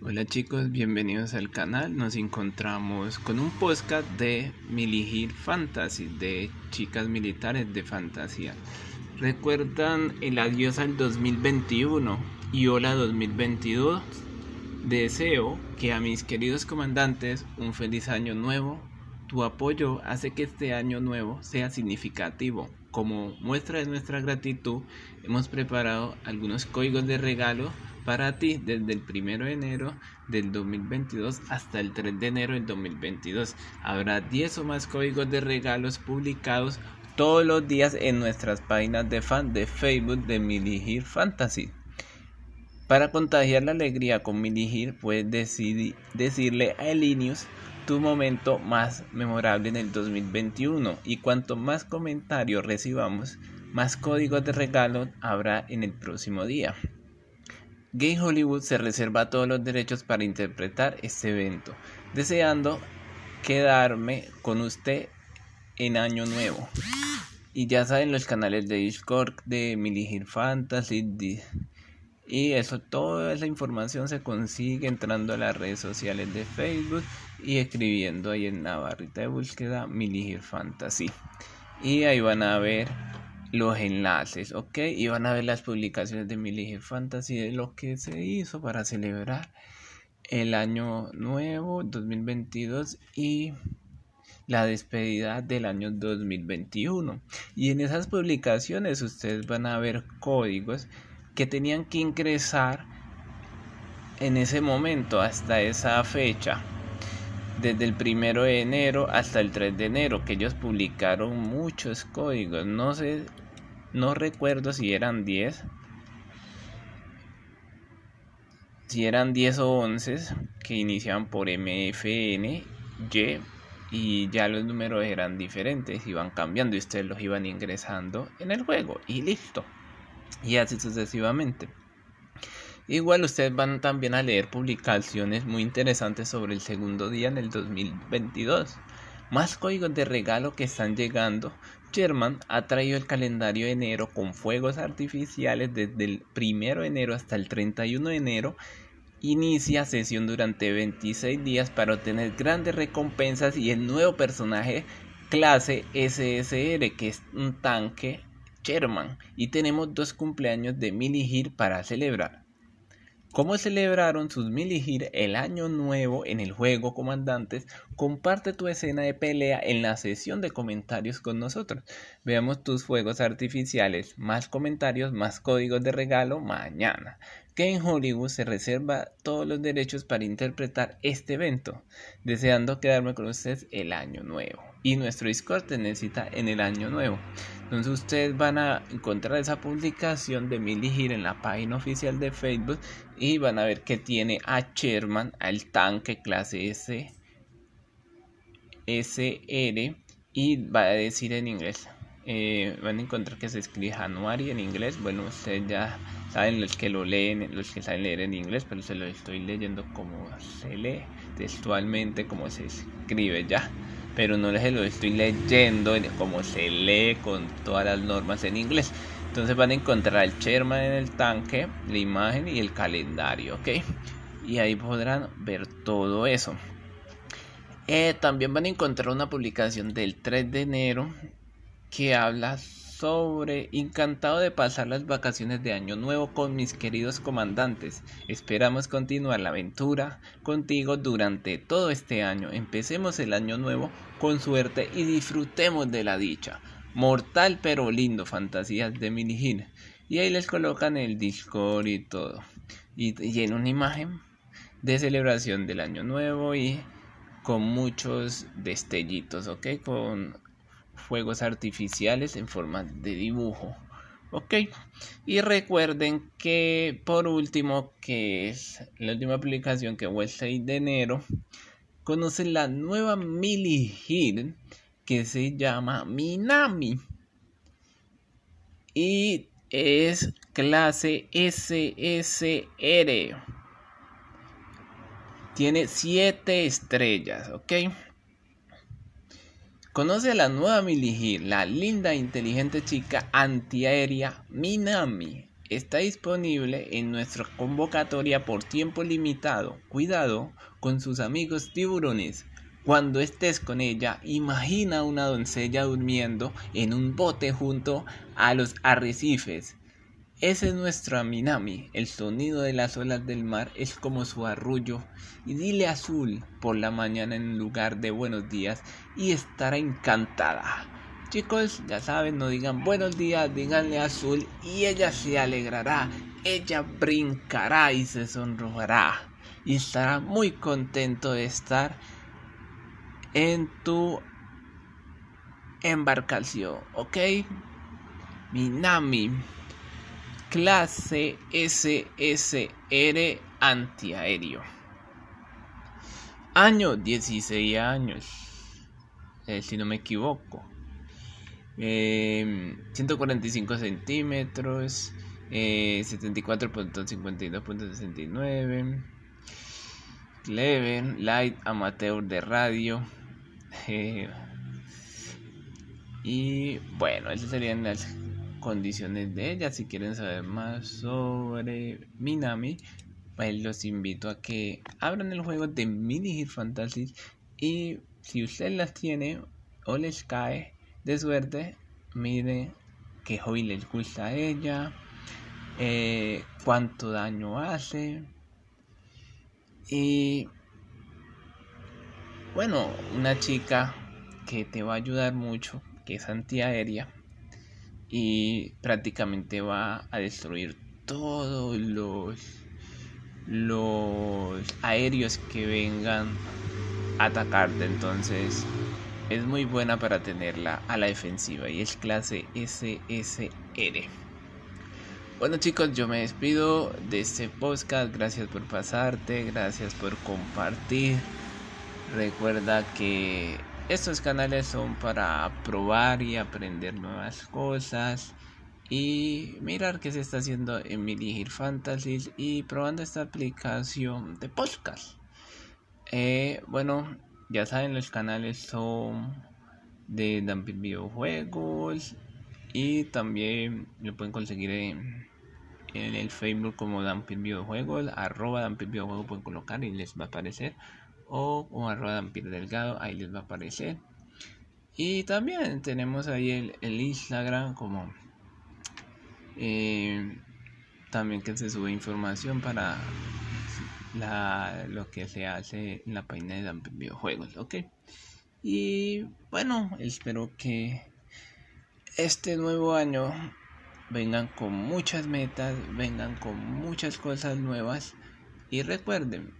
Hola chicos, bienvenidos al canal. Nos encontramos con un podcast de Milihir Fantasy, de chicas militares de fantasía. ¿Recuerdan el adiós al 2021 y hola 2022? Deseo que a mis queridos comandantes un feliz año nuevo. Tu apoyo hace que este año nuevo sea significativo. Como muestra de nuestra gratitud, hemos preparado algunos códigos de regalo para ti desde el 1 de enero del 2022 hasta el 3 de enero del 2022. Habrá 10 o más códigos de regalos publicados todos los días en nuestras páginas de fan de Facebook de Miligir Fantasy. Para contagiar la alegría con Miligir puedes decirle a Elinius tu momento más memorable en el 2021 y cuanto más comentarios recibamos, más códigos de regalo habrá en el próximo día. Game Hollywood se reserva todos los derechos para interpretar este evento, deseando quedarme con usted en Año Nuevo. Y ya saben los canales de Discord de Miligir Fantasy. Y eso, toda esa información se consigue entrando a las redes sociales de Facebook y escribiendo ahí en la barrita de búsqueda Miligir Fantasy. Y ahí van a ver los enlaces, ¿ok? Y van a ver las publicaciones de Milige Fantasy de lo que se hizo para celebrar el año nuevo 2022 y la despedida del año 2021. Y en esas publicaciones ustedes van a ver códigos que tenían que ingresar en ese momento hasta esa fecha desde el primero de enero hasta el 3 de enero que ellos publicaron muchos códigos. No sé no recuerdo si eran 10 si eran 10 o 11 que iniciaban por MFN Y y ya los números eran diferentes iban cambiando y ustedes los iban ingresando en el juego y listo y así sucesivamente Igual ustedes van también a leer publicaciones muy interesantes sobre el segundo día en el 2022. Más códigos de regalo que están llegando. Sherman ha traído el calendario de enero con fuegos artificiales desde el 1 de enero hasta el 31 de enero. Inicia sesión durante 26 días para obtener grandes recompensas y el nuevo personaje clase SSR que es un tanque Sherman. Y tenemos dos cumpleaños de Milihir para celebrar. ¿Cómo celebraron sus Miligir el año nuevo en el juego Comandantes? Comparte tu escena de pelea en la sesión de comentarios con nosotros. Veamos tus fuegos artificiales, más comentarios, más códigos de regalo mañana. Que en Hollywood se reserva todos los derechos para interpretar este evento, deseando quedarme con ustedes el año nuevo. Y nuestro Discord te necesita en el año nuevo. Entonces ustedes van a encontrar esa publicación de Milly en la página oficial de Facebook y van a ver que tiene a Sherman, al tanque clase S, SR y va a decir en inglés. Eh, van a encontrar que se escribe January en inglés. Bueno, ustedes ya saben los que lo leen, los que saben leer en inglés, pero se lo estoy leyendo como se lee textualmente, como se escribe ya pero no les lo estoy leyendo como se lee con todas las normas en inglés. Entonces van a encontrar el Sherman en el tanque, la imagen y el calendario, ¿ok? Y ahí podrán ver todo eso. Eh, también van a encontrar una publicación del 3 de enero que habla sobre encantado de pasar las vacaciones de año nuevo con mis queridos comandantes. Esperamos continuar la aventura contigo durante todo este año. Empecemos el año nuevo con suerte y disfrutemos de la dicha. Mortal pero lindo, fantasías de Minigin. Y ahí les colocan el Discord y todo. Y, y en una imagen de celebración del año nuevo y con muchos destellitos, ¿ok? Con fuegos artificiales en forma de dibujo. Ok, y recuerden que por último, que es la última aplicación que fue el 6 de enero, conocen la nueva Mili Hit que se llama Minami y es clase SSR. Tiene 7 estrellas, ¿ok? Conoce a la nueva Miligir, la linda e inteligente chica antiaérea Minami. está disponible en nuestra convocatoria por tiempo limitado. Cuidado con sus amigos tiburones. Cuando estés con ella, imagina una doncella durmiendo en un bote junto a los arrecifes. Ese es nuestro Minami. El sonido de las olas del mar es como su arrullo. Y dile azul por la mañana en lugar de buenos días y estará encantada. Chicos, ya saben, no digan buenos días, díganle azul y ella se alegrará. Ella brincará y se sonrojará. Y estará muy contento de estar en tu embarcación, ¿ok? Minami, clase SSR antiaéreo. Año 16 años, eh, si no me equivoco. 145 em, centímetros, eh, 74.52.69. Clever, light amateur de radio, y bueno, esas serían las condiciones de ella. Si quieren saber más sobre Minami, pues los invito a que abran el juego de Mini Hit Fantasy y si usted las tiene o les cae de suerte, mire qué hobby les gusta a ella, eh, cuánto daño hace y bueno, una chica que te va a ayudar mucho, que es antiaérea y prácticamente va a destruir todos los los aéreos que vengan a atacarte. Entonces es muy buena para tenerla a la defensiva y es clase SSR bueno chicos yo me despido de este podcast. Gracias por pasarte gracias por compartir. Recuerda que estos canales son para probar y aprender nuevas cosas y mirar qué se está haciendo en Miligir Fantasies y probando esta aplicación de podcast. Eh, bueno, ya saben, los canales son de Dumping Videojuegos y también lo pueden conseguir en, el Facebook como Dumping Videojuegos, arroba Videojuegos pueden colocar y les va a aparecer o con arroba delgado, ahí les va a aparecer. Y también tenemos ahí el, Instagram como eh, también que se sube información para la, lo que se hace en la página de videojuegos, ok. Y bueno, espero que este nuevo año vengan con muchas metas, vengan con muchas cosas nuevas y recuerden,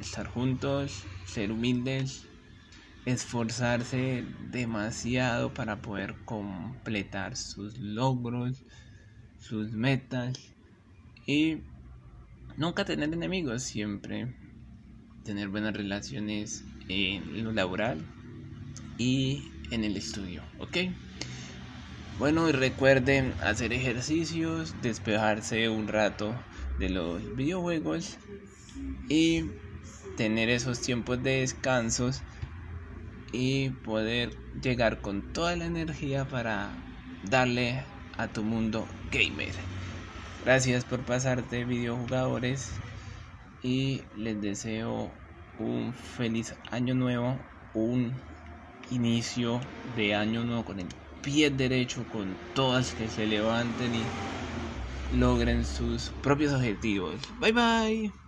estar juntos, ser humildes, esforzarse demasiado para poder completar sus logros, sus metas y nunca tener enemigos, siempre tener buenas relaciones en lo laboral y en el estudio, ¿ok? Bueno, y recuerden hacer ejercicios, despejarse un rato de los videojuegos y tener esos tiempos de descansos y poder llegar con toda la energía para darle a tu mundo gamer. Gracias por pasarte videojugadores y les deseo un feliz año nuevo, un inicio de año nuevo con el pie derecho, con todas que se levanten y logren sus propios objetivos. Bye bye.